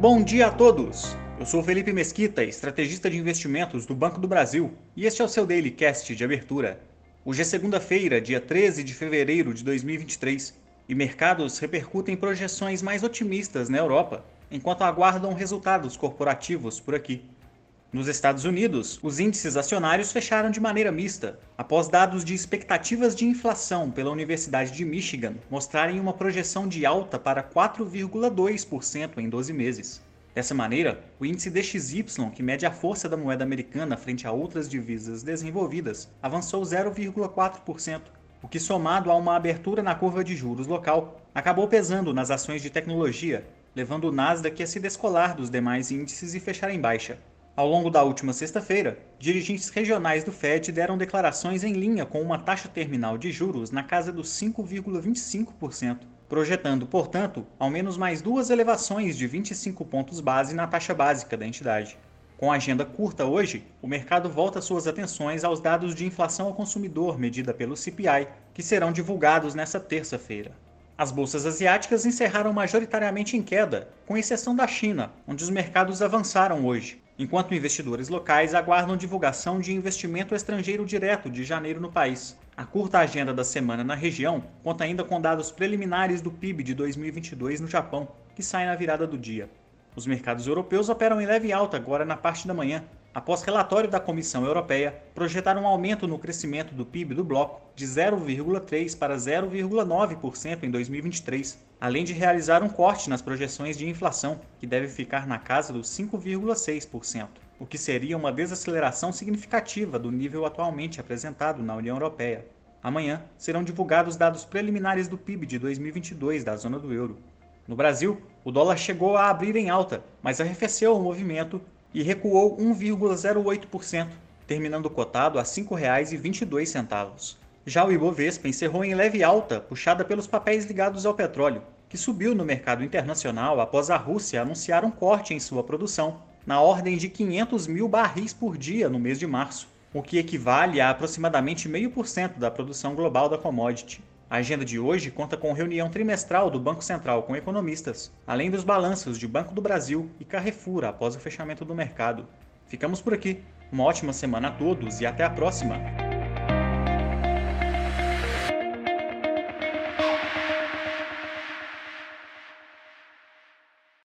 Bom dia a todos! Eu sou Felipe Mesquita, estrategista de investimentos do Banco do Brasil, e este é o seu Daily Cast de abertura. Hoje é segunda-feira, dia 13 de fevereiro de 2023, e mercados repercutem projeções mais otimistas na Europa, enquanto aguardam resultados corporativos por aqui. Nos Estados Unidos, os índices acionários fecharam de maneira mista, após dados de expectativas de inflação pela Universidade de Michigan mostrarem uma projeção de alta para 4,2% em 12 meses. Dessa maneira, o índice DXY, que mede a força da moeda americana frente a outras divisas desenvolvidas, avançou 0,4%, o que, somado a uma abertura na curva de juros local, acabou pesando nas ações de tecnologia, levando o Nasdaq a se descolar dos demais índices e fechar em baixa. Ao longo da última sexta-feira, dirigentes regionais do Fed deram declarações em linha com uma taxa terminal de juros na casa dos 5,25%, projetando, portanto, ao menos mais duas elevações de 25 pontos base na taxa básica da entidade. Com a agenda curta hoje, o mercado volta suas atenções aos dados de inflação ao consumidor medida pelo CPI, que serão divulgados nesta terça-feira. As bolsas asiáticas encerraram majoritariamente em queda, com exceção da China, onde os mercados avançaram hoje, enquanto investidores locais aguardam divulgação de investimento estrangeiro direto de janeiro no país. A curta agenda da semana na região conta ainda com dados preliminares do PIB de 2022 no Japão, que sai na virada do dia. Os mercados europeus operam em leve alta agora na parte da manhã, após relatório da Comissão Europeia projetar um aumento no crescimento do PIB do bloco de 0,3% para 0,9% em 2023, além de realizar um corte nas projeções de inflação, que deve ficar na casa dos 5,6%, o que seria uma desaceleração significativa do nível atualmente apresentado na União Europeia. Amanhã serão divulgados dados preliminares do PIB de 2022 da zona do euro. No Brasil, o dólar chegou a abrir em alta, mas arrefeceu o movimento e recuou 1,08%, terminando cotado a R$ 5,22. Já o Ibovespa encerrou em leve alta, puxada pelos papéis ligados ao petróleo, que subiu no mercado internacional após a Rússia anunciar um corte em sua produção, na ordem de 500 mil barris por dia no mês de março, o que equivale a aproximadamente 0,5% da produção global da commodity. A agenda de hoje conta com reunião trimestral do Banco Central com economistas, além dos balanços de Banco do Brasil e Carrefour após o fechamento do mercado. Ficamos por aqui. Uma ótima semana a todos e até a próxima!